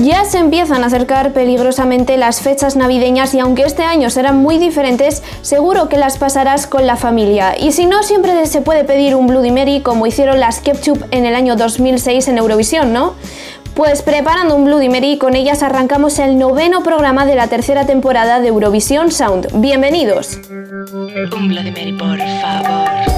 Ya se empiezan a acercar peligrosamente las fechas navideñas y aunque este año serán muy diferentes, seguro que las pasarás con la familia. Y si no, siempre se puede pedir un Bloody Mary como hicieron las Ketchup en el año 2006 en Eurovisión, ¿no? Pues preparando un Bloody Mary, con ellas arrancamos el noveno programa de la tercera temporada de Eurovisión Sound. Bienvenidos. Un Bloody Mary, por favor.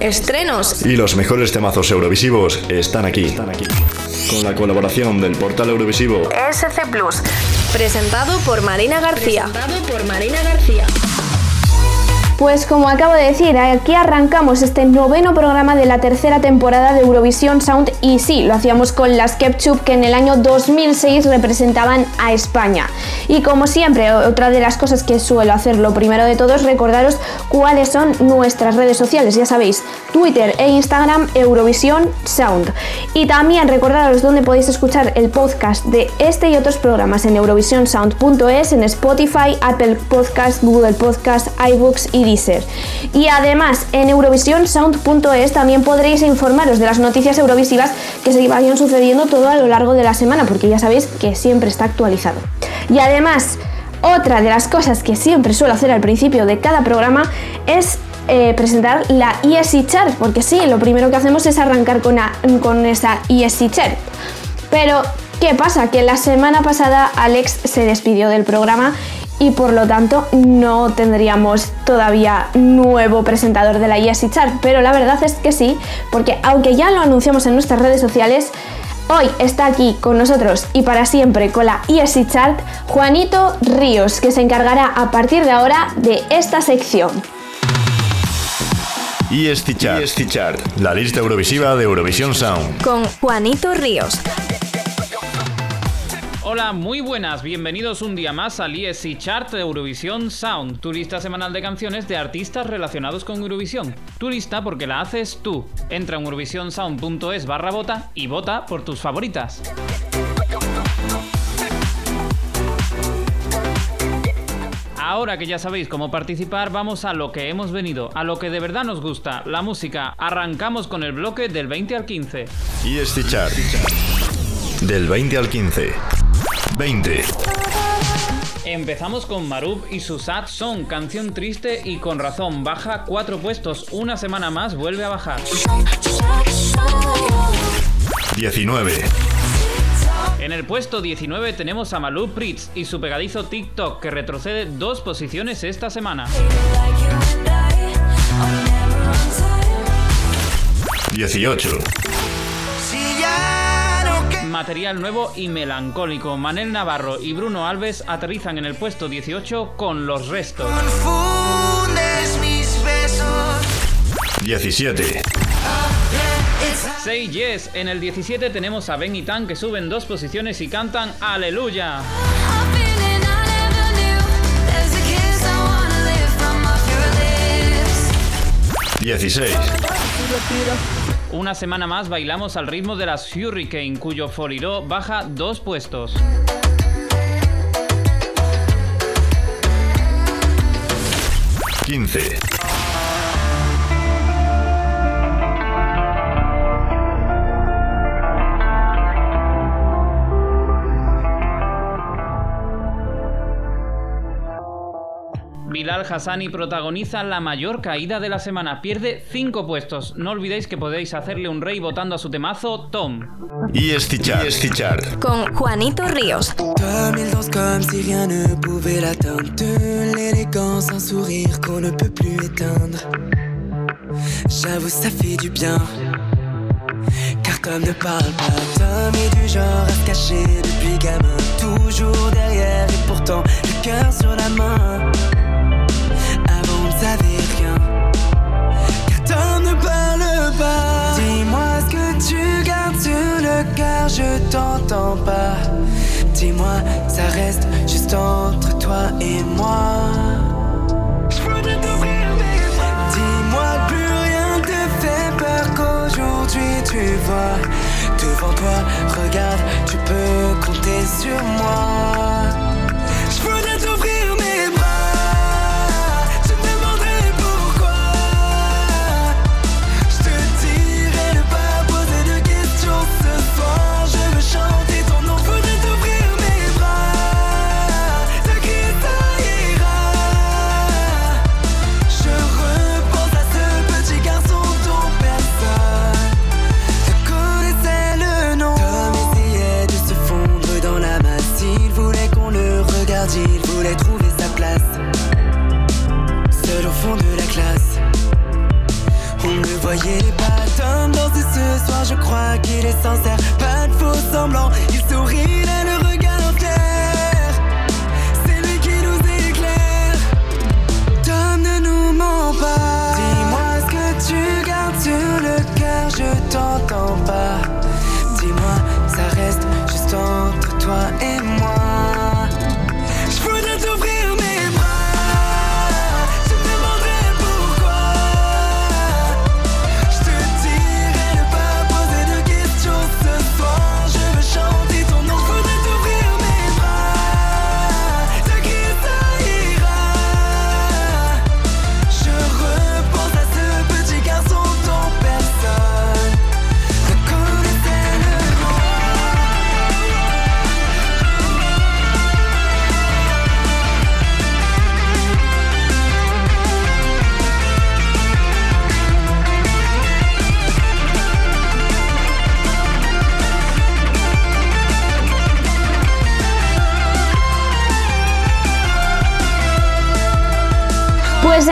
Estrenos y los mejores temazos eurovisivos están aquí. Con la colaboración del portal Eurovisivo SC Plus, presentado por Marina García. Presentado por Marina García. Pues como acabo de decir, aquí arrancamos este noveno programa de la tercera temporada de Eurovisión Sound y sí, lo hacíamos con las Ketchup que en el año 2006 representaban a España. Y como siempre, otra de las cosas que suelo hacer, lo primero de todo es recordaros cuáles son nuestras redes sociales, ya sabéis, Twitter e Instagram Eurovisión Sound. Y también recordaros dónde podéis escuchar el podcast de este y otros programas en eurovisionsound.es, en Spotify, Apple Podcast, Google Podcast, iBooks y y además en eurovisionsound.es también podréis informaros de las noticias eurovisivas que se vayan sucediendo todo a lo largo de la semana, porque ya sabéis que siempre está actualizado. Y además, otra de las cosas que siempre suelo hacer al principio de cada programa es eh, presentar la ESC Chart, porque sí, lo primero que hacemos es arrancar con, con esa ESC Chart. Pero, ¿qué pasa? Que la semana pasada Alex se despidió del programa y por lo tanto no tendríamos todavía nuevo presentador de la ESI Chart, pero la verdad es que sí, porque aunque ya lo anunciamos en nuestras redes sociales, Hoy está aquí con nosotros y para siempre con la ESI Chart Juanito Ríos, que se encargará a partir de ahora de esta sección. ESC Chart, Chart, la lista eurovisiva de Eurovisión Sound. Con Juanito Ríos. Hola, muy buenas, bienvenidos un día más al ESC Chart de Eurovisión Sound, tu lista semanal de canciones de artistas relacionados con Eurovisión. Tu lista porque la haces tú. Entra en eurovisionsound.es barra vota y vota por tus favoritas. Ahora que ya sabéis cómo participar, vamos a lo que hemos venido, a lo que de verdad nos gusta, la música. Arrancamos con el bloque del 20 al 15. ESC Chart. Del 20 al 15. 20. Empezamos con Marub y su Sad Song, canción triste y con razón, baja cuatro puestos, una semana más vuelve a bajar. 19. En el puesto 19 tenemos a Malou Pritz y su pegadizo TikTok que retrocede dos posiciones esta semana. 18. Material nuevo y melancólico. Manel Navarro y Bruno Alves aterrizan en el puesto 18 con los restos. 17. Say Yes. En el 17 tenemos a Ben y Tan que suben dos posiciones y cantan Aleluya. 16. Una semana más bailamos al ritmo de las Hurricane, cuyo Foliró baja dos puestos. 15. Bilal Hassani protagoniza la mayor caída de la semana. Pierde 5 puestos. No olvidéis que podéis hacerle un rey votando a su temazo Tom. Chart. ESC Chart. con Juanito Ríos. Comme il danse comme si rien ne pouvait l'atteindre. De l'élégance, un sourire qu'on ne peut plus éteindre. J'avoue, ça fait du bien. Car comme ne parle pas, Tom est du genre à se cacher depuis gamin. Toujours derrière et pourtant le cœur sur la main. Savait rien. Ne parle pas. Dis-moi ce que tu gardes sur le cœur, je t'entends pas. Dis-moi, ça reste juste entre toi et moi. Dis-moi plus rien te fait peur qu'aujourd'hui tu vois devant toi. Regarde, tu peux compter sur moi. Qu'il est sincère. Pas de faux semblants,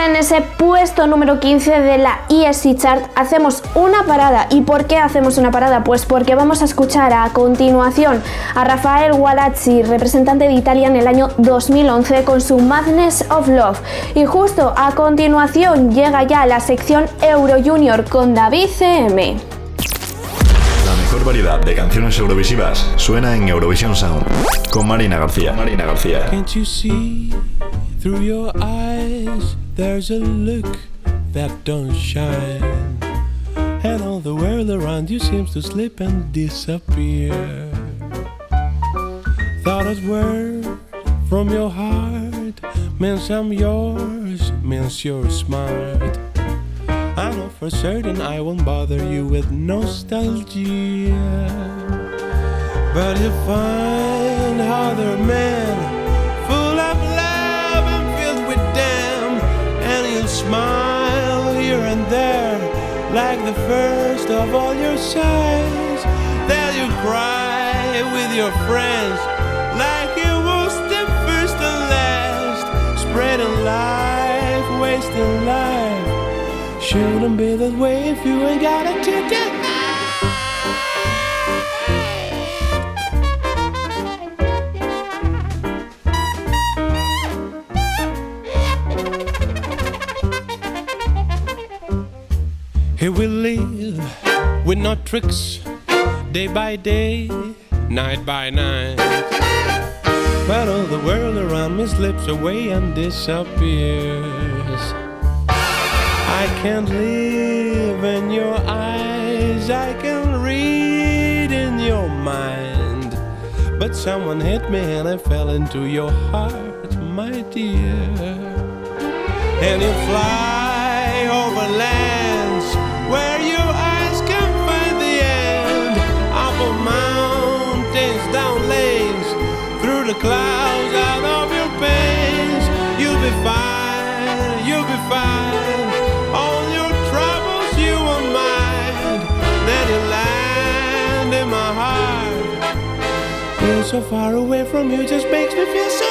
en ese puesto número 15 de la ESC Chart hacemos una parada. ¿Y por qué hacemos una parada? Pues porque vamos a escuchar a continuación a Rafael Gualazzi, representante de Italia en el año 2011 con su Madness of Love. Y justo a continuación llega ya la sección Euro Junior con David CM. La mejor variedad de canciones eurovisivas suena en Eurovisión Sound con Marina García. Marina García. Can't you see through your eyes? There's a look that don't shine. And all the world around you seems to slip and disappear. Thought as word from your heart means I'm yours, means you're smart. I know for certain I won't bother you with nostalgia. But you find other men smile here and there like the first of all your sighs. Then you cry with your friends like it was the first and last. Spreading life, wasting life. Shouldn't be that way if you ain't got a ticket. Here we live with no tricks, day by day, night by night. But all the world around me slips away and disappears. I can't live in your eyes, I can read in your mind. But someone hit me and I fell into your heart, my dear. And you fly over lands clouds, out of your pains. You'll be fine, you'll be fine. All your troubles you will mind. Then you land in my heart. Being so far away from you just makes me feel so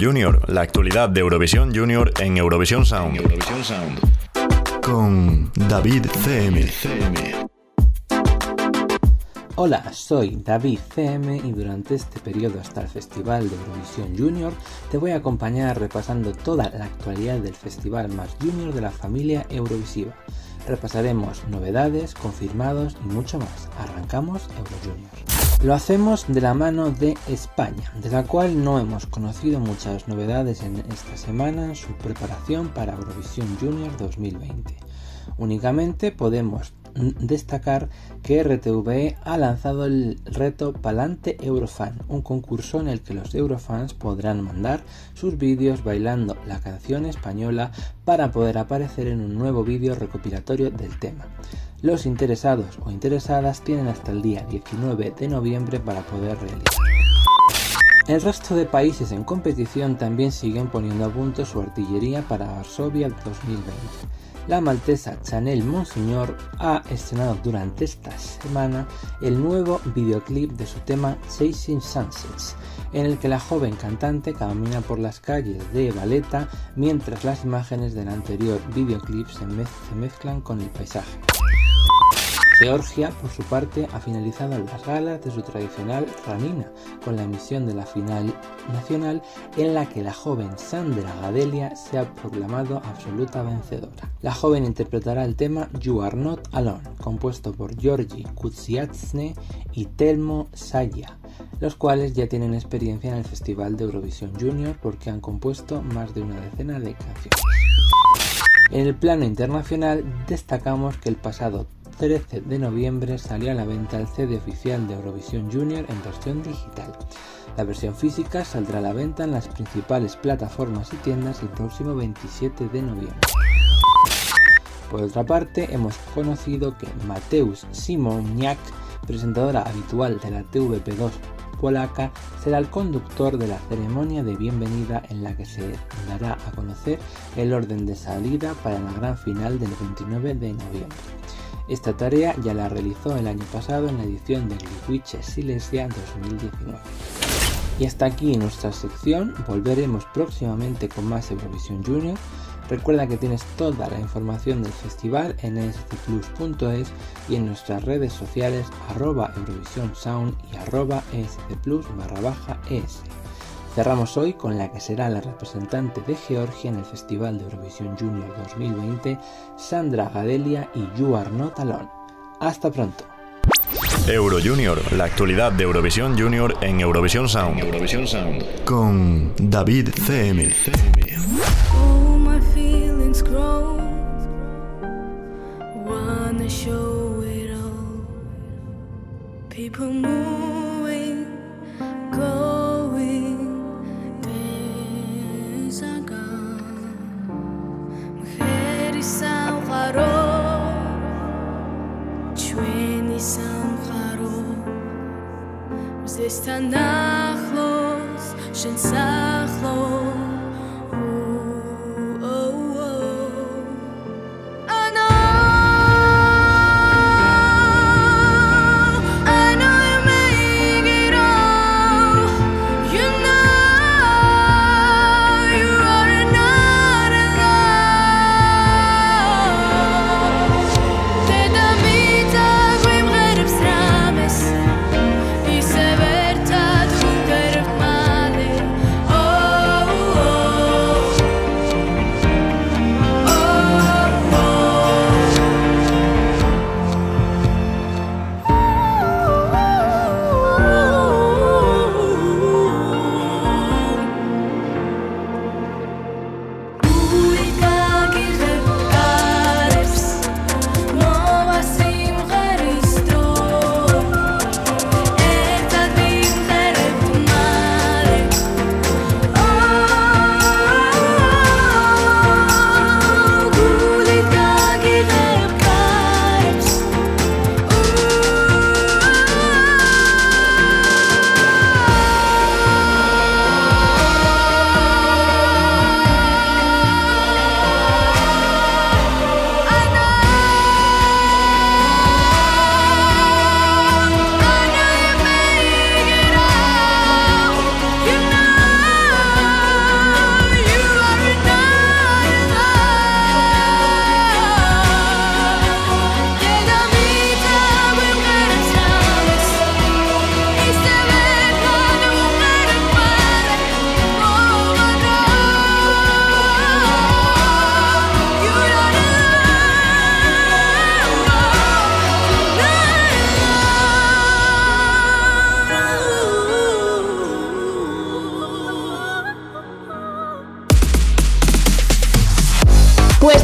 Junior, la actualidad de Eurovisión Junior en Eurovisión Sound. Con David CM. Hola, soy David CM y durante este periodo hasta el Festival de Eurovisión Junior te voy a acompañar repasando toda la actualidad del festival más junior de la familia Eurovisiva. Repasaremos novedades, confirmados y mucho más. Arrancamos Euro Junior. Lo hacemos de la mano de España, de la cual no hemos conocido muchas novedades en esta semana en su preparación para Eurovisión Junior 2020. Únicamente podemos destacar que RTVE ha lanzado el reto Palante Eurofan, un concurso en el que los Eurofans podrán mandar sus vídeos bailando la canción española para poder aparecer en un nuevo vídeo recopilatorio del tema. Los interesados o interesadas tienen hasta el día 19 de noviembre para poder realizarlo. El resto de países en competición también siguen poniendo a punto su artillería para Varsovia 2020. La maltesa Chanel Monsignor ha estrenado durante esta semana el nuevo videoclip de su tema Chasing Sunsets, en el que la joven cantante camina por las calles de Valeta mientras las imágenes del anterior videoclip se, mez- se mezclan con el paisaje. Georgia, por su parte, ha finalizado las galas de su tradicional Ramina, con la emisión de la final nacional en la que la joven Sandra Gadelia se ha proclamado absoluta vencedora. La joven interpretará el tema You Are Not Alone, compuesto por Georgi Kutsiatsne y Telmo Saya, los cuales ya tienen experiencia en el Festival de Eurovisión Junior porque han compuesto más de una decena de canciones. En el plano internacional destacamos que el pasado 13 de noviembre salió a la venta el CD oficial de Eurovisión Junior en versión digital. La versión física saldrá a la venta en las principales plataformas y tiendas el próximo 27 de noviembre. Por otra parte, hemos conocido que Mateusz Simoniak, presentadora habitual de la TVP2 polaca, será el conductor de la ceremonia de bienvenida en la que se dará a conocer el orden de salida para la gran final del 29 de noviembre. Esta tarea ya la realizó el año pasado en la edición de Gliwice Silesia 2019. Y hasta aquí nuestra sección, volveremos próximamente con más Eurovisión Junior. Recuerda que tienes toda la información del festival en scplus.es y en nuestras redes sociales arroba y arroba barra baja es. Cerramos hoy con la que será la representante de Georgia en el Festival de Eurovisión Junior 2020, Sandra Gadelia y You Are Not Alone. Hasta pronto. Euro Junior, la actualidad de Eurovisión Junior en Eurovisión Sound. Eurovisión Sound. Con David CM. Oh, my feelings grow. Wanna show it all. People moving, სამყარო ჩვენი სამყარო. მზესთან ახლოს შენ სახლოს.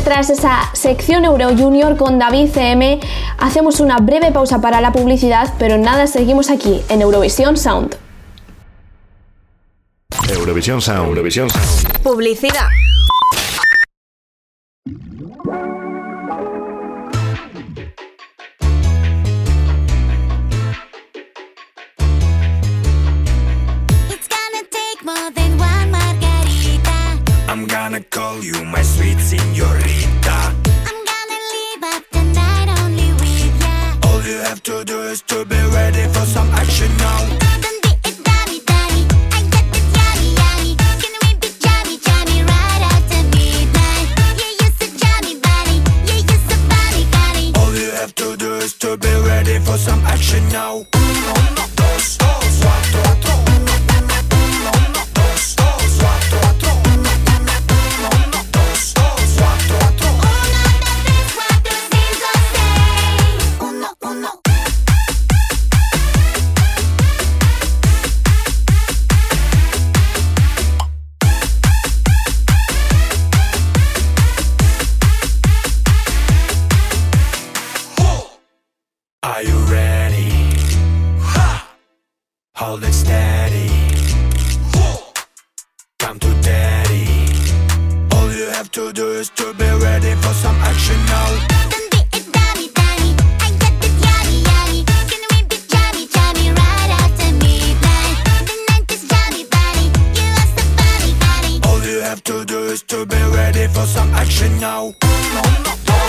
Tras esa sección Euro Junior con David CM, hacemos una breve pausa para la publicidad, pero nada, seguimos aquí en Eurovisión Sound. Eurovisión Sound. Eurovisión Sound. Publicidad.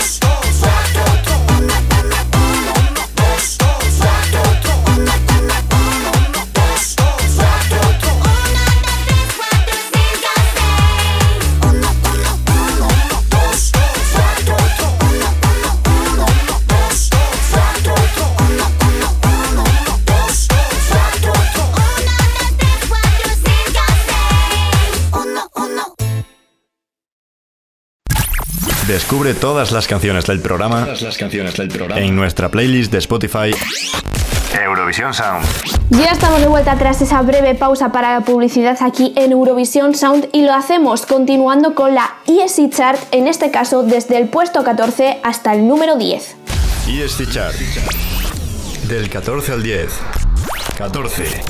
Stop. Descubre todas las canciones del programa, las canciones del programa. en nuestra playlist de Spotify Eurovisión Sound. Ya estamos de vuelta tras esa breve pausa para la publicidad aquí en Eurovisión Sound y lo hacemos continuando con la ESC Chart, en este caso desde el puesto 14 hasta el número 10. ESC Chart. Del 14 al 10. 14.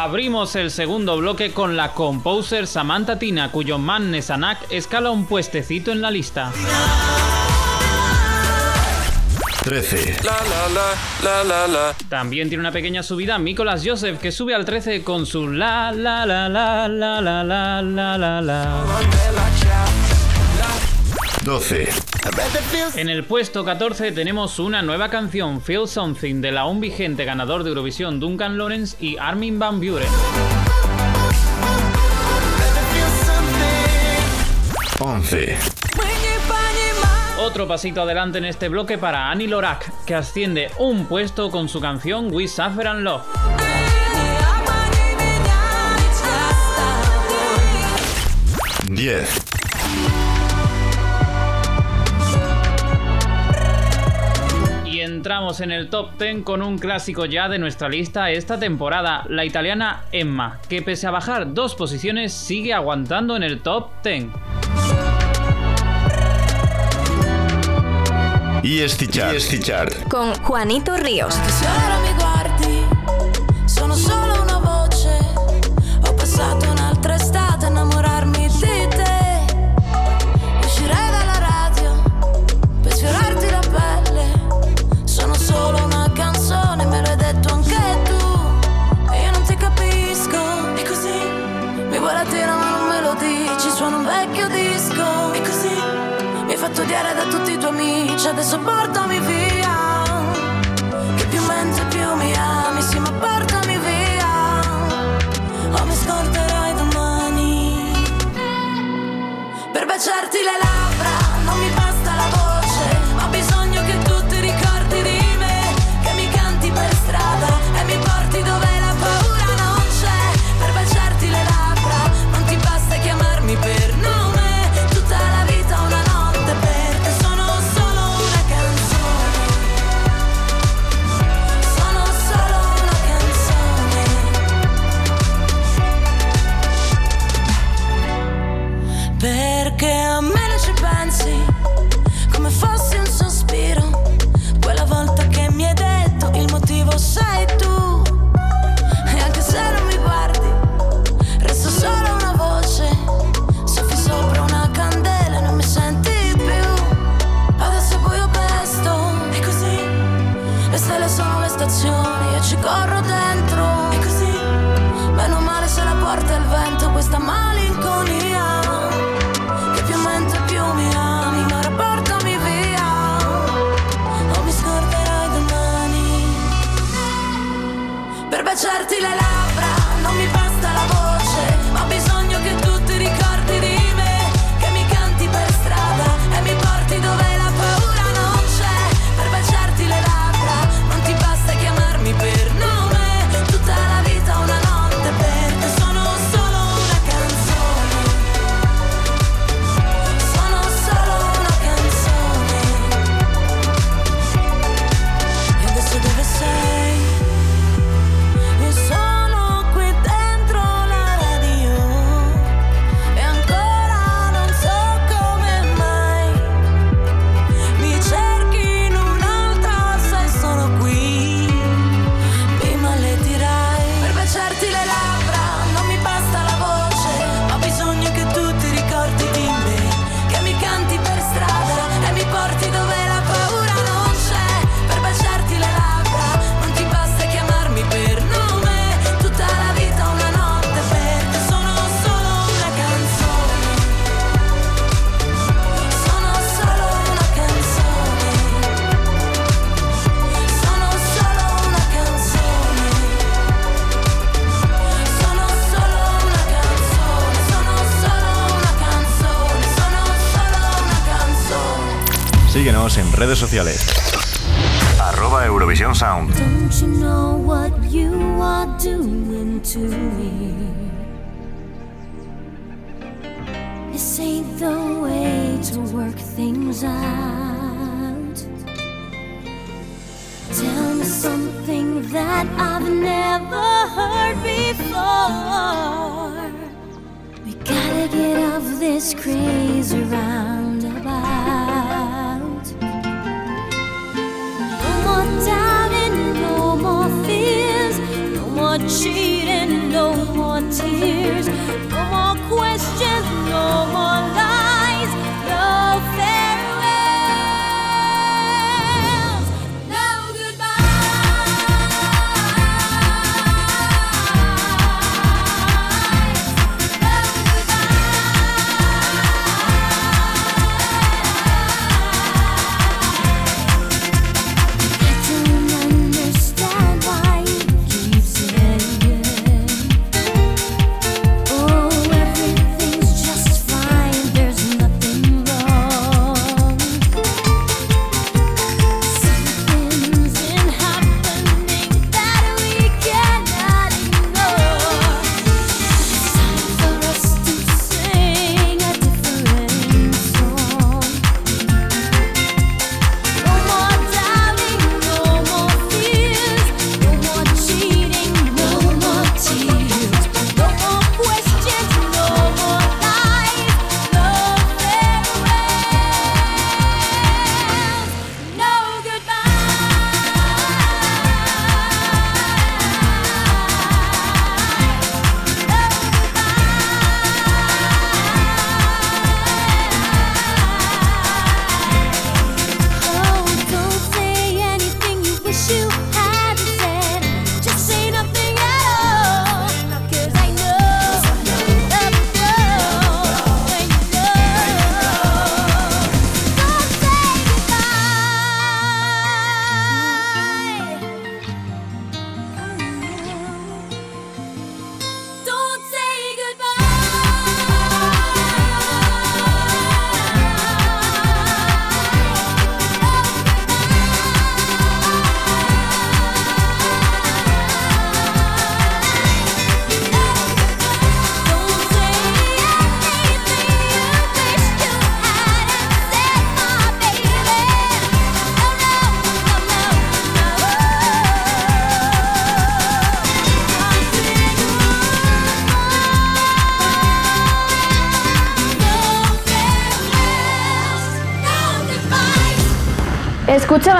Abrimos el segundo bloque con la composer Samantha Tina, cuyo man Nesanak escala un puestecito en la lista. 13. También tiene una pequeña subida Nicolas Joseph, que sube al 13 con su la la la la la la la la la la. 12. En el puesto 14 tenemos una nueva canción, Feel Something, de la aún vigente ganador de Eurovisión Duncan Lawrence y Armin van Buren. 11. Otro pasito adelante en este bloque para Annie Lorak, que asciende un puesto con su canción We Suffer and Love. 10. Entramos en el top 10 con un clásico ya de nuestra lista esta temporada, la italiana Emma, que pese a bajar dos posiciones sigue aguantando en el top 10. ESC Chart. ESC Chart. Con Juanito Ríos. faccia adesso porto redes sociales. Arroba Eurovisión Sound. Don't you know what you are doing to me? This ain't the way to work things out. Tell me something that I've never heard before. We gotta get off this crazy roundabout. No more cheating, no more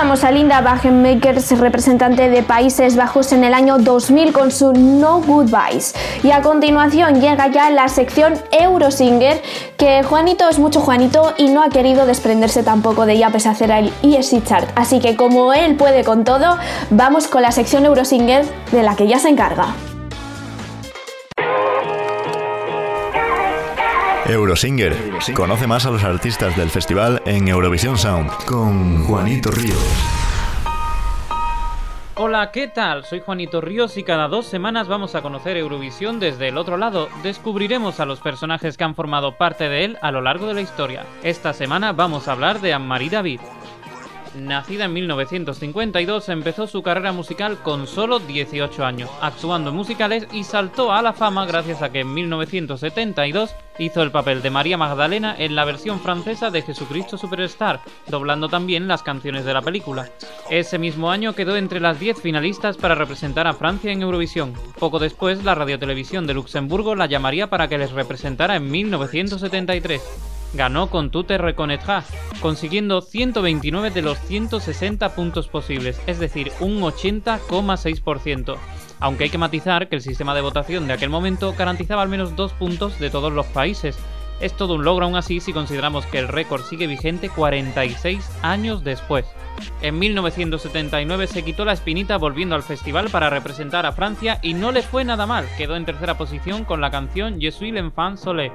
Escuchábamos a Linda Wagenmakers, representante de Países Bajos en el año 2000 con su No Goodbyes. Y a continuación llega ya la sección Eurosinger, que Juanito es mucho Juanito y no ha querido desprenderse tampoco de ella pese a hacer el ESC Chart. Así que como él puede con todo, vamos con la sección Eurosinger de la que ya se encarga. Eurosinger. Conoce más a los artistas del festival en Eurovisión Sound con Juanito Ríos. Hola, ¿qué tal? Soy Juanito Ríos y cada dos semanas vamos a conocer Eurovisión desde el otro lado. Descubriremos a los personajes que han formado parte de él a lo largo de la historia. Esta semana vamos a hablar de Anne-Marie David. Nacida en 1952, empezó su carrera musical con solo 18 años, actuando en musicales y saltó a la fama gracias a que en 1972 hizo el papel de María Magdalena en la versión francesa de Jesucristo Superstar, doblando también las canciones de la película. Ese mismo año quedó entre las 10 finalistas para representar a Francia en Eurovisión. Poco después, la radiotelevisión de Luxemburgo la llamaría para que les representara en 1973 ganó con Tu te consiguiendo 129 de los 160 puntos posibles, es decir, un 80,6%. Aunque hay que matizar que el sistema de votación de aquel momento garantizaba al menos dos puntos de todos los países. Es todo un logro aún así si consideramos que el récord sigue vigente 46 años después. En 1979 se quitó la espinita volviendo al festival para representar a Francia y no le fue nada mal, quedó en tercera posición con la canción Je suis l'enfant soleil.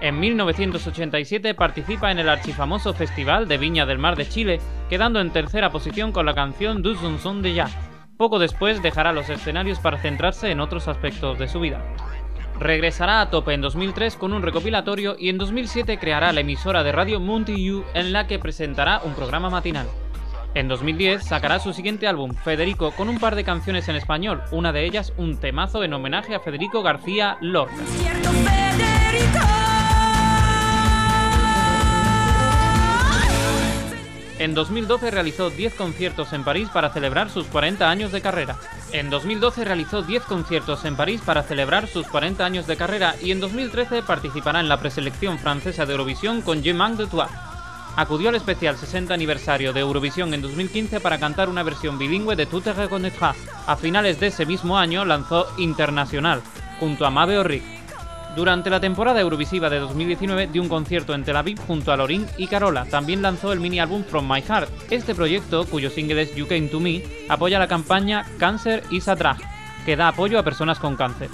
En 1987 participa en el archifamoso Festival de Viña del Mar de Chile, quedando en tercera posición con la canción Deux chansons de ya. Poco después dejará los escenarios para centrarse en otros aspectos de su vida. Regresará a tope en 2003 con un recopilatorio y en 2007 creará la emisora de radio Monty U en la que presentará un programa matinal. En 2010 sacará su siguiente álbum, Federico, con un par de canciones en español, una de ellas un temazo en homenaje a Federico García Lorca. En 2012 realizó 10 conciertos en París para celebrar sus 40 años de carrera. En 2012 realizó 10 conciertos en París para celebrar sus 40 años de carrera y en 2013 participará en la preselección francesa de Eurovisión con Je manque de toi. Acudió al especial 60 aniversario de Eurovisión en 2015 para cantar una versión bilingüe de Tout te reconnaîtras. A finales de ese mismo año lanzó Internacional, junto a Mabe Orric. Durante la temporada Eurovisiva de 2019 dio un concierto en Tel Aviv junto a Lorin y Carola. También lanzó el mini álbum From My Heart. Este proyecto, cuyo single es You Came to Me, apoya la campaña Cancer is a Drag, que da apoyo a personas con cáncer.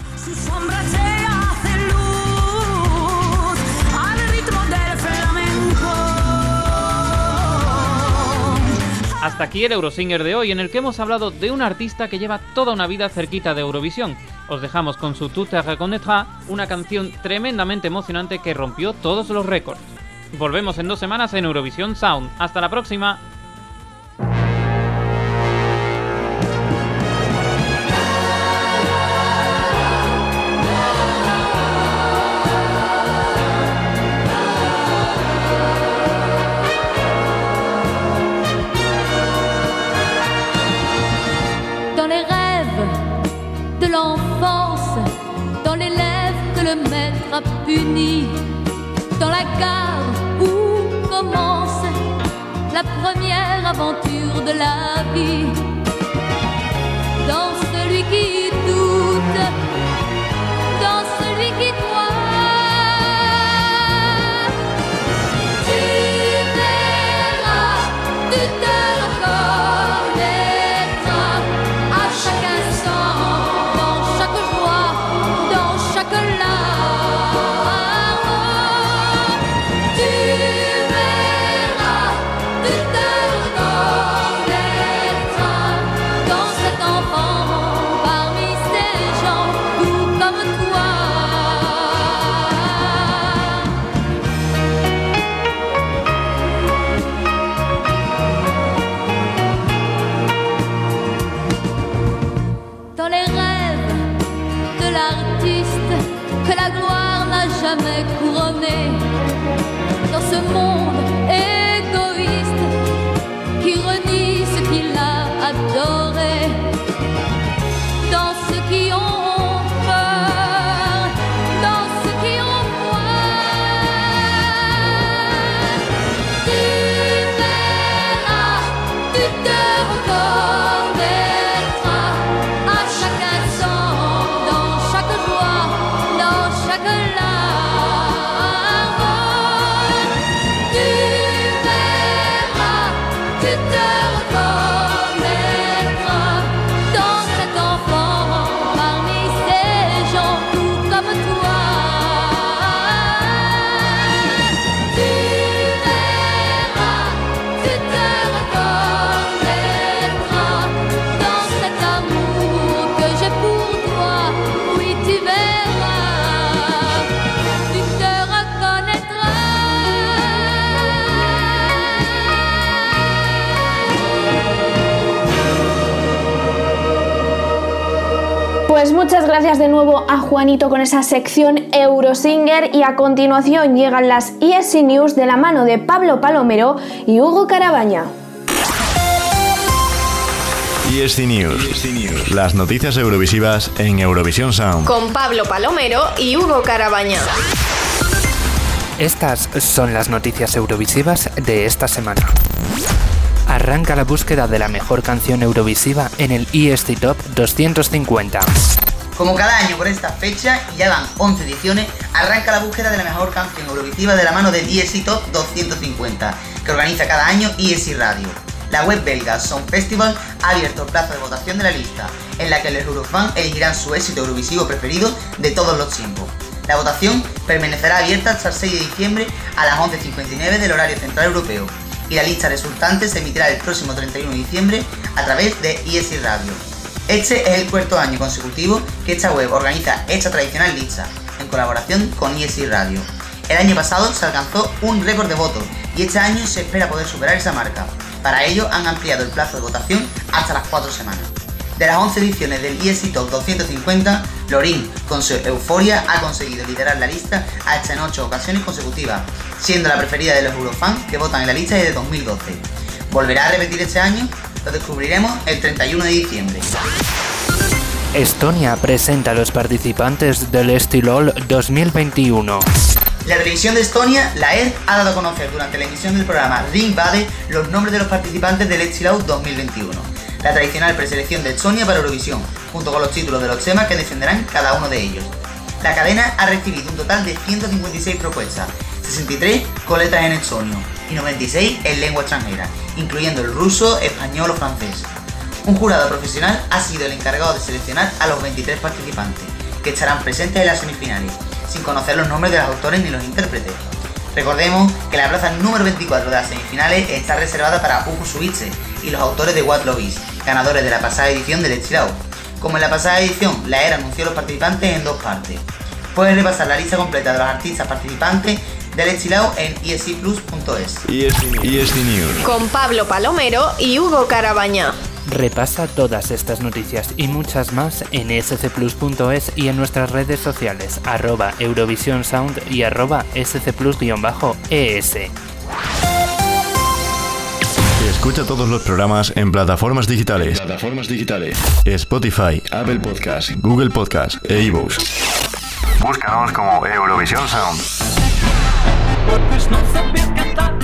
Hasta aquí el Eurosinger de hoy, en el que hemos hablado de un artista que lleva toda una vida cerquita de Eurovisión. Os dejamos con su Tout te reconnaîtras, una canción tremendamente emocionante que rompió todos los récords. Volvemos en dos semanas en Eurovisión Sound. Hasta la próxima. Puni, dans la gare où commence la première aventure de la vie, dans celui qui doute, de nuevo a Juanito con esa sección Eurosinger y a continuación llegan las ESC News de la mano de Pablo Palomero y Hugo Carabaña. ESC News. Las noticias eurovisivas en Eurovisión Sound. Con Pablo Palomero y Hugo Carabaña. Estas son las noticias eurovisivas de esta semana. Arranca la búsqueda de la mejor canción eurovisiva en el ESC Top 250. Como cada año por esta fecha, y ya van 11 ediciones, arranca la búsqueda de la mejor canción eurovisiva de la mano del ESC Top 250, que organiza cada año ESC Radio. La web belga Song Festival ha abierto el plazo de votación de la lista, en la que los Eurofans elegirán su éxito eurovisivo preferido de todos los tiempos. La votación permanecerá abierta hasta el 6 de diciembre a las 11.59 del horario central europeo, y la lista resultante se emitirá el próximo 31 de diciembre a través de ESC Radio. Este es el cuarto año consecutivo que esta web organiza esta tradicional lista, en colaboración con ESI Radio. El año pasado se alcanzó un récord de votos y este año se espera poder superar esa marca. Para ello han ampliado el plazo de votación hasta las 4 semanas. De las 11 ediciones del ESI Top 250, Lorin, con su euforia, ha conseguido liderar la lista hasta en 8 ocasiones consecutivas, siendo la preferida de los Eurofans que votan en la lista desde 2012. ¿Volverá a repetir este año? Lo descubriremos el 31 de diciembre. Estonia presenta a los participantes del Estilol 2021. La televisión de Estonia, la ERT, ha dado a conocer durante la emisión del programa Ring Bade los nombres de los participantes del Estilau 2021, la tradicional preselección de Estonia para Eurovisión, junto con los títulos de los temas que defenderán cada uno de ellos. La cadena ha recibido un total de 156 propuestas, 63 con letras en estonio y 96 en lengua extranjera, incluyendo el ruso, español o francés. Un jurado profesional ha sido el encargado de seleccionar a los 23 participantes, que estarán presentes en las semifinales, sin conocer los nombres de los autores ni los intérpretes. Recordemos que la plaza número 24 de las semifinales está reservada para Uku Suiche y los autores de What Love Is, ganadores de la pasada edición del Estirao. Como en la pasada edición, la ERA anunció a los participantes en dos partes. Puedes repasar la lista completa de los artistas participantes del Estilao en esplus.es. ESC News. Con Pablo Palomero y Hugo Carabaña. Repasa todas estas noticias y muchas más en scplus.es y en nuestras redes sociales arroba Eurovision Sound y arroba scplus-es. Escucha todos los programas en plataformas digitales. Plataformas digitales. Spotify, Apple Podcast, Google Podcast e iVoox. Búscanos como Eurovisión Sound. Podes não saber cantar,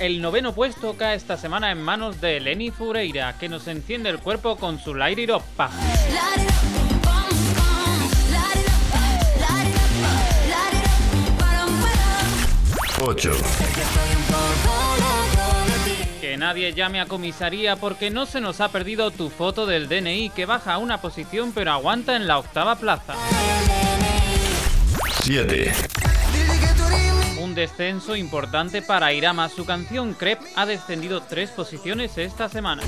El noveno puesto cae esta semana en manos de Lenny Fureira, que nos enciende el cuerpo con su Light It Up. Que nadie llame a comisaría porque no se nos ha perdido tu foto del DNI que baja a una posición pero aguanta en la octava plaza. 7. Un descenso importante para Irama. Su canción Crep ha descendido tres posiciones esta semana.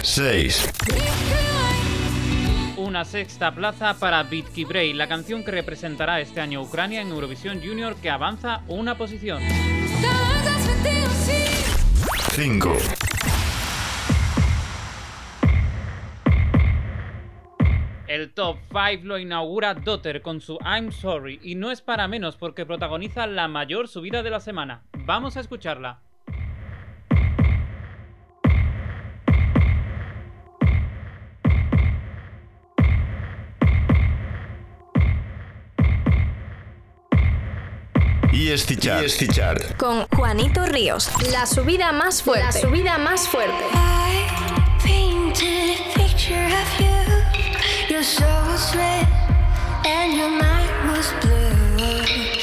6. Una sexta plaza para Bitki Bray, la canción que representará este año Ucrania en Eurovisión Junior que avanza una posición. 5. El top 5 lo inaugura Dotter con su I'm Sorry y no es para menos porque protagoniza la mayor subida de la semana. Vamos a escucharla. EST Chart. EST Chart. Con Juanito Ríos. La subida más fuerte. La subida más fuerte. painted Your soul was red and your mind was blue.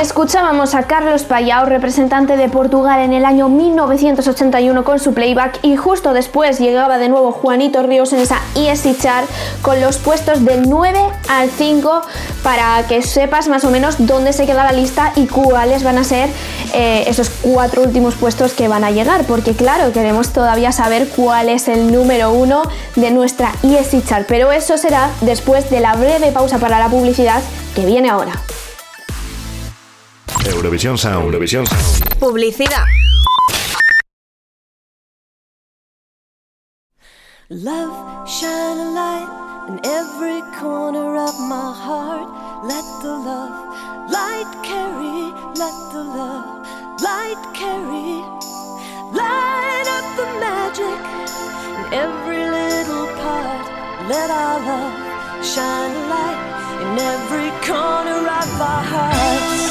Escuchábamos a Carlos Payao, representante de Portugal en el año 1981 con su playback y justo después llegaba de nuevo Juanito Ríos en esa ESC Chart con los puestos del 9 al 5 para que sepas más o menos dónde se queda la lista y cuáles van a ser eh, esos cuatro últimos puestos que van a llegar porque claro, queremos todavía saber cuál es el número uno de nuestra ESC Chart, pero eso será después de la breve pausa para la publicidad que viene ahora. Eurovisión Sound. Eurovisión Sound. Publicidad. Love, shine a light in every corner of my heart. Let the love light carry, let the love light carry. Light up the magic in every little part. Let our love shine a light in every corner of our hearts.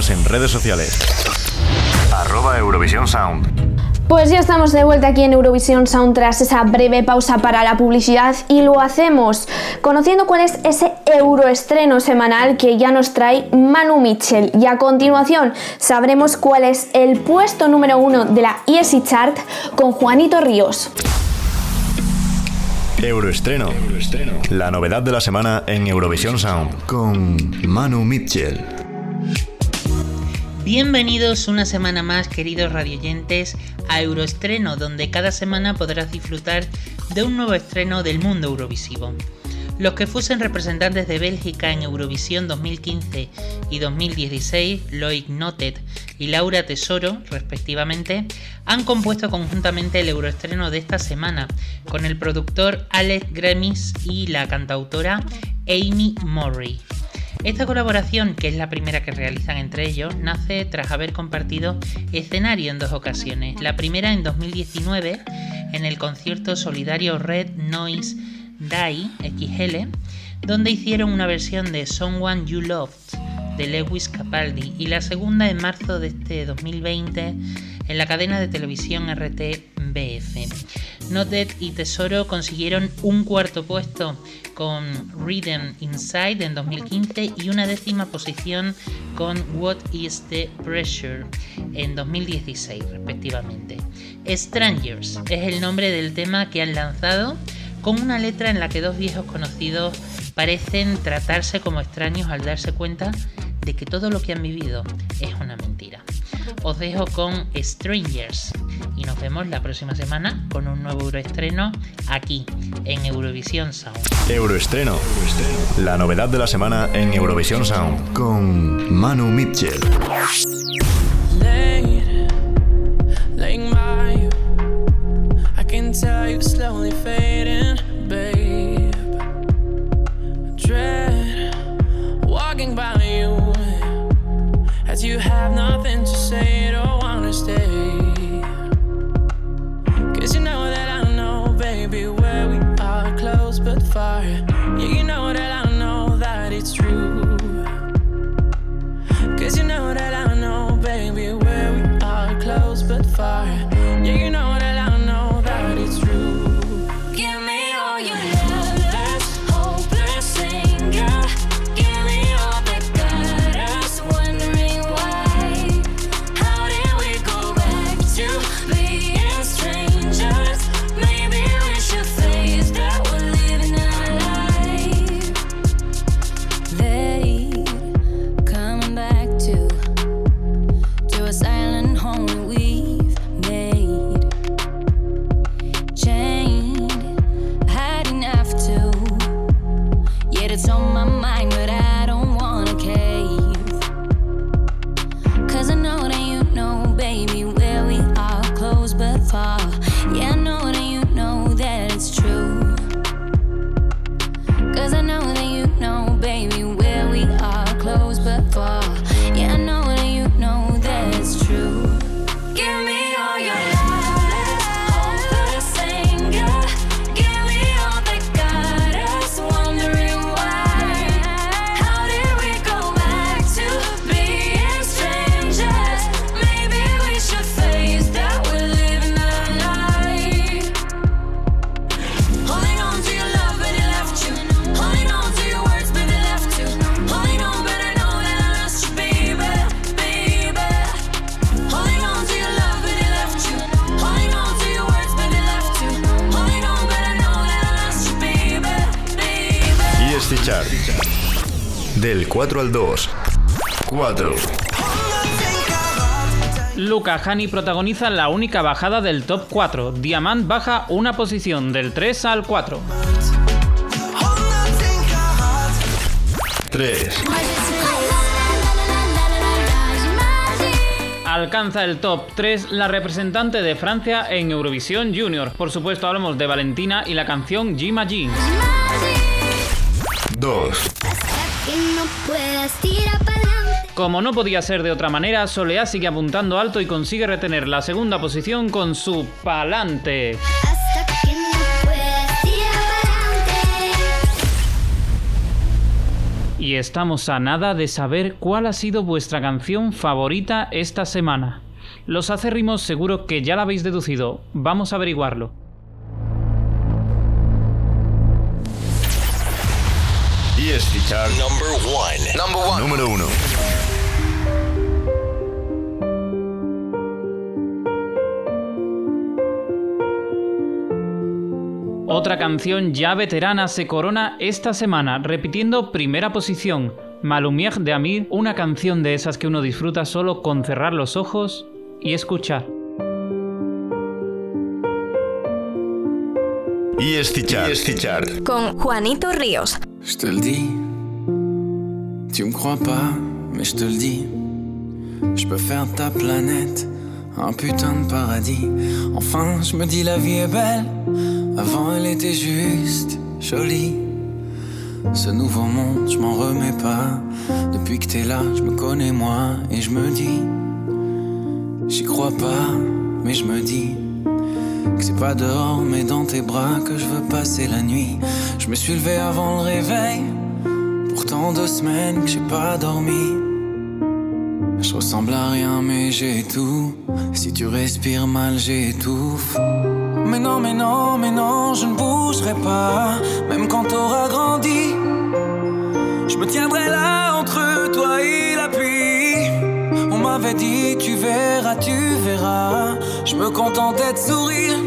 Síguenos en redes sociales. Arroba Eurovisión Sound. Pues ya estamos de vuelta aquí en Eurovisión Sound tras esa breve pausa para la publicidad y lo hacemos conociendo cuál es ese euroestreno semanal que ya nos trae Manu Mitchell y a continuación sabremos cuál es el puesto número uno de la ESI Chart con Juanito Ríos. Euroestreno. La novedad de la semana en Eurovisión Sound con Manu Mitchell. Bienvenidos una semana más, queridos radioyentes, a Euroestreno, donde cada semana podrás disfrutar de un nuevo estreno del mundo eurovisivo. Los que fuesen representantes de Bélgica en Eurovisión 2015 y 2016, Loic Notet y Laura Tesoro, respectivamente, han compuesto conjuntamente el Euroestreno de esta semana, con el productor Alex Gremis y la cantautora Amy Murray. Esta colaboración, que es la primera que realizan entre ellos, nace tras haber compartido escenario en dos ocasiones. La primera en 2019 en el concierto solidario Red Noise Die XL, donde hicieron una versión de Someone You Loved de Lewis Capaldi y la segunda en marzo de este 2020 en la cadena de televisión RTBF. Noted y Tesoro consiguieron un cuarto puesto con Rhythm Inside en 2015 y una décima posición con What is the Pressure en 2016 respectivamente. Strangers es el nombre del tema que han lanzado con una letra en la que dos viejos conocidos parecen tratarse como extraños al darse cuenta de que todo lo que han vivido es una mentira. Os dejo con Strangers y nos vemos la próxima semana con un nuevo Euroestreno aquí en Eurovisión Sound. Euroestreno. La novedad de la semana en Eurovisión Sound con Manu Mitchell. late, laying by you. I can tell you slowly fading, babe. Dread walking by you as you have nothing to Hani protagoniza la única bajada del top 4. Diamant baja una posición del 3 al 4. 3. Alcanza el top 3 la representante de Francia en Eurovisión Junior. Por supuesto hablamos de Valentina y la canción Jima Jeans. 2. Como no podía ser de otra manera, Soleá sigue apuntando alto y consigue retener la segunda posición con su Palante. Y estamos a nada de saber cuál ha sido vuestra canción favorita esta semana. Los acérrimos seguro que ya lo habéis deducido. Vamos a averiguarlo. Number one. Number one. número 1. Otra canción ya veterana se corona esta semana, repitiendo primera posición. Malumier de Amir, una canción de esas que uno disfruta solo con cerrar los ojos y escuchar. ESC Chart. ESC Chart. Con Juanito Ríos. Je te le dis, tu me crois pas, mais je te le dis. Je peux faire de ta planète un putain de paradis. Enfin, je me dis la vie est belle. Avant, elle était juste jolie. Ce nouveau monde, je m'en remets pas. Depuis que t'es là, je me connais moi et je me dis, j'y crois pas, mais je me dis que c'est pas dehors, mais dans tes bras que je veux passer la nuit. Je me suis levé avant le réveil. Pourtant deux semaines que j'ai pas dormi. Je ressemble à rien, mais j'ai tout. Si tu respires mal, j'étouffe. Mais non, mais non, mais non, je ne bougerai pas. Même quand t'auras grandi, je me tiendrai là entre toi et la pluie. On m'avait dit, tu verras, tu verras. Je me contentais de sourire.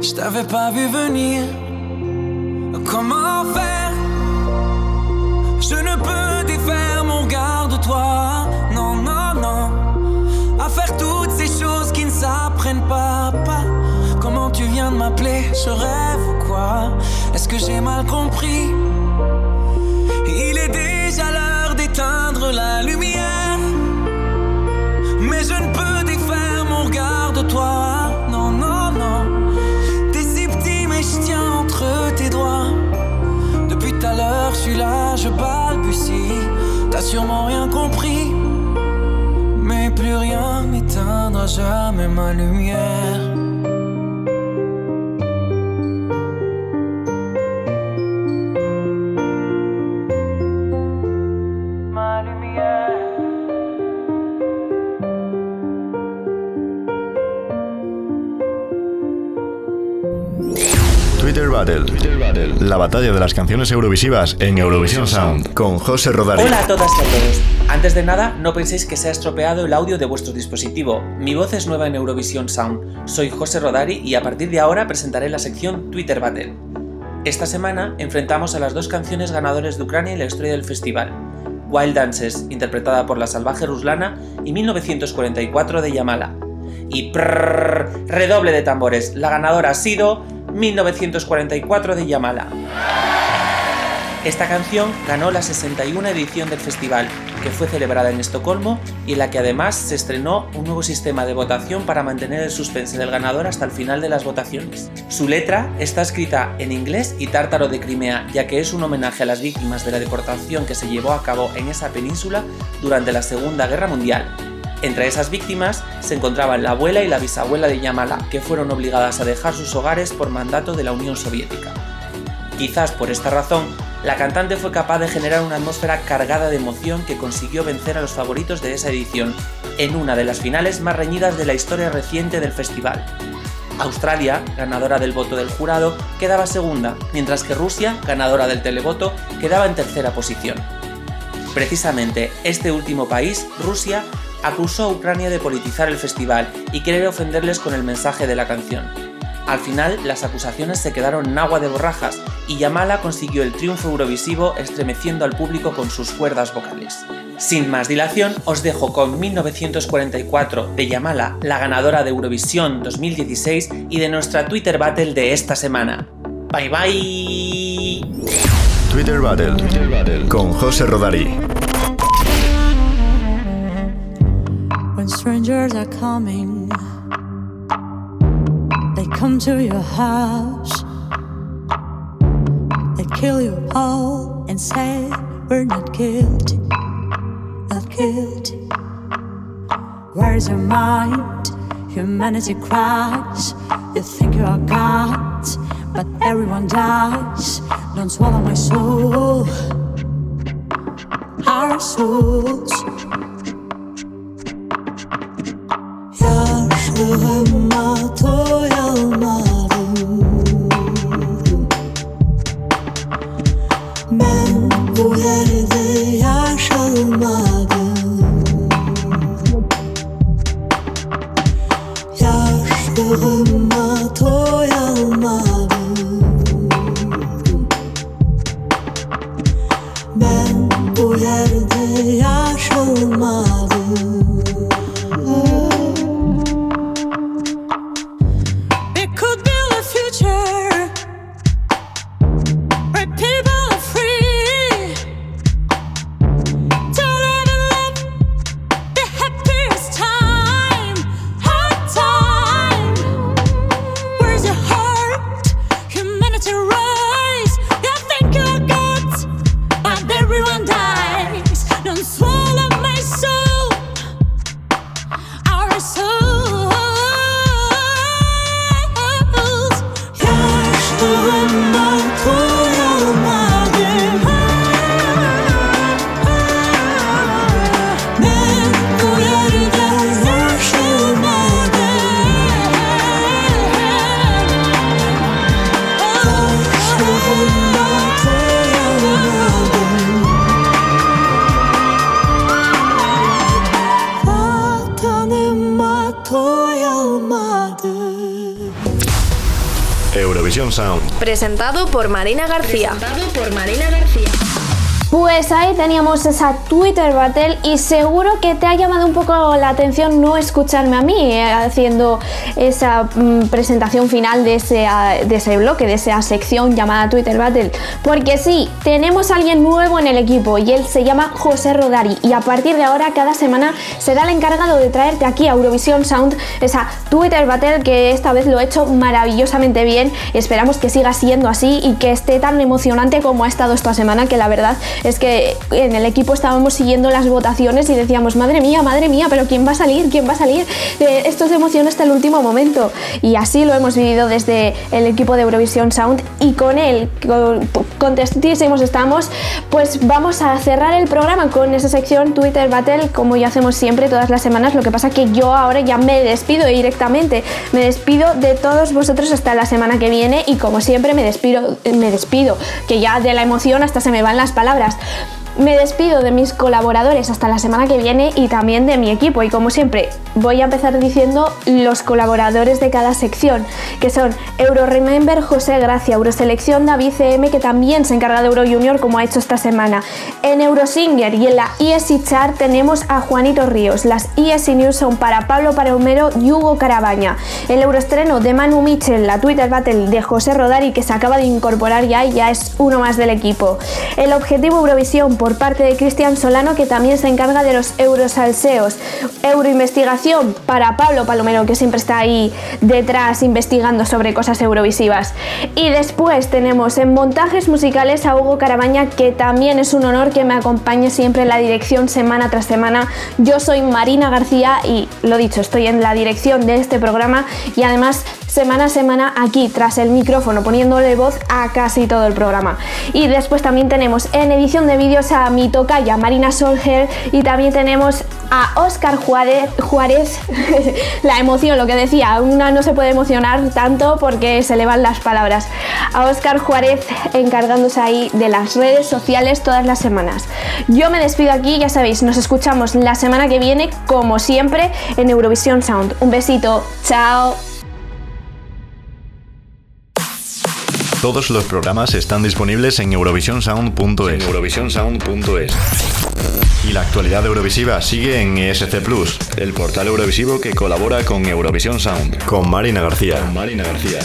Je t'avais pas vu venir. Comment faire? Je ne peux défaire mon regard de toi. Non, non, non. À faire toutes ces choses qui ne s'apprennent pas. Je rêve ou quoi? Est-ce que j'ai mal compris? Il est déjà l'heure d'éteindre la lumière. Mais je ne peux défaire mon regard de toi. Non, non, non. T'es si petit, mais je tiens entre tes doigts. Depuis tout à l'heure, je suis là, je balbutie. T'as sûrement rien compris. Mais plus rien n'éteindra jamais ma lumière. La batalla de las canciones eurovisivas en Eurovisión Sound con José Rodari. Hola a todas y a todos. Antes de nada, no penséis que se ha estropeado el audio de vuestro dispositivo. Mi voz es nueva en Eurovisión Sound. Soy José Rodari y a partir de ahora presentaré la sección Twitter Battle. Esta semana enfrentamos a las dos canciones ganadoras de Ucrania y la historia del festival. Wild Dances, interpretada por la salvaje Ruslana, y 1944 de Yamala. Y prrrr, redoble de tambores, la ganadora ha sido 1944 de Yamala. Esta canción ganó la 61 edición del festival, que fue celebrada en Estocolmo y en la que además se estrenó un nuevo sistema de votación para mantener el suspense del ganador hasta el final de las votaciones. Su letra está escrita en inglés y tártaro de Crimea, ya que es un homenaje a las víctimas de la deportación que se llevó a cabo en esa península durante la Segunda Guerra Mundial. Entre esas víctimas se encontraban la abuela y la bisabuela de Yamala, que fueron obligadas a dejar sus hogares por mandato de la Unión Soviética. Quizás por esta razón, la cantante fue capaz de generar una atmósfera cargada de emoción que consiguió vencer a los favoritos de esa edición, en una de las finales más reñidas de la historia reciente del festival. Australia, ganadora del voto del jurado, quedaba segunda, mientras que Rusia, ganadora del televoto, quedaba en tercera posición. Precisamente este último país, Rusia, acusó a Ucrania de politizar el festival y querer ofenderles con el mensaje de la canción. Al final, las acusaciones se quedaron en agua de borrajas y Yamala consiguió el triunfo eurovisivo estremeciendo al público con sus cuerdas vocales. Sin más dilación, os dejo con 1944 de Yamala, la ganadora de Eurovisión 2016 y de nuestra Twitter Battle de esta semana. Bye bye. Twitter Battle con José Rodari. Strangers are coming. They come to your house. They kill you all and say, We're not guilty, not guilty. Where's your mind? Humanity cries. You think you are God, but everyone dies. Don't swallow my soul. Our souls. Ruhuma toya Presentado por Marina García. Pues ahí teníamos esa Twitter Battle y seguro que te ha llamado un poco la atención no escucharme a mí eh, haciendo esa mm, presentación final de ese, ah, de ese bloque, de esa sección llamada Twitter Battle. Porque sí, tenemos a alguien nuevo en el equipo y él se llama José Rodari y a partir de ahora cada semana será el encargado de traerte aquí a Eurovisión Sound esa Twitter Battle que esta vez lo he hecho maravillosamente bien. Esperamos que siga siendo así y que esté tan emocionante como ha estado esta semana que la verdad es que en el equipo estábamos siguiendo las votaciones y decíamos, madre mía, madre mía, pero ¿quién va a salir? ¿Quién va a salir? Eh, esto es de emoción hasta el último momento. Y así lo hemos vivido desde el equipo de Eurovisión Sound y con él, con- contentísimos estamos, pues vamos a cerrar el programa con esa sección Twitter Battle como ya hacemos siempre todas las semanas. Lo que pasa que yo ahora ya me despido directamente. Me despido de todos vosotros hasta la semana que viene y como siempre me despido, me despido, que ya de la emoción hasta se me van las palabras. Me despido de mis colaboradores hasta la semana que viene y también de mi equipo. Y como siempre, voy a empezar diciendo los colaboradores de cada sección, que son Euroremember José Gracia, Euroselección David CM, que también se encarga de Euro Junior como ha hecho esta semana. En Eurosinger y en la ESI Chart tenemos a Juanito Ríos. Las ESI News son para Pablo Paraumero y Hugo Carabaña. El Euroestreno de Manu Mitchell, la Twitter Battle de José Rodari, que se acaba de incorporar ya y ya es uno más del equipo. El objetivo Eurovisión por parte de Cristian Solano, que también se encarga de los Eurosalseos. Euroinvestigación para Pablo Palomero, que siempre está ahí detrás investigando sobre cosas eurovisivas. Y después tenemos en montajes musicales a Hugo Carabaña, que también es un honor que me acompañe siempre en la dirección semana tras semana. Yo soy Marina García y lo dicho, estoy en la dirección de este programa y además semana a semana aquí tras el micrófono poniéndole voz a casi todo el programa. Y después también tenemos en edición de vídeos a mi tocaya Marina Solger y también tenemos a Óscar Juárez, Juárez la emoción, lo que decía, una no se puede emocionar tanto porque se le van las palabras. A Óscar Juárez encargándose ahí de las redes sociales todas las semanas. Yo me despido aquí, ya sabéis, nos escuchamos la semana que viene como siempre en Eurovisión Sound. Un besito, chao. Todos los programas están disponibles en eurovisionsound.es. eurovisionsound.es. Y la actualidad eurovisiva sigue en ESC Plus, el portal eurovisivo que colabora con Eurovisión Sound. Con Marina García. Con Marina García.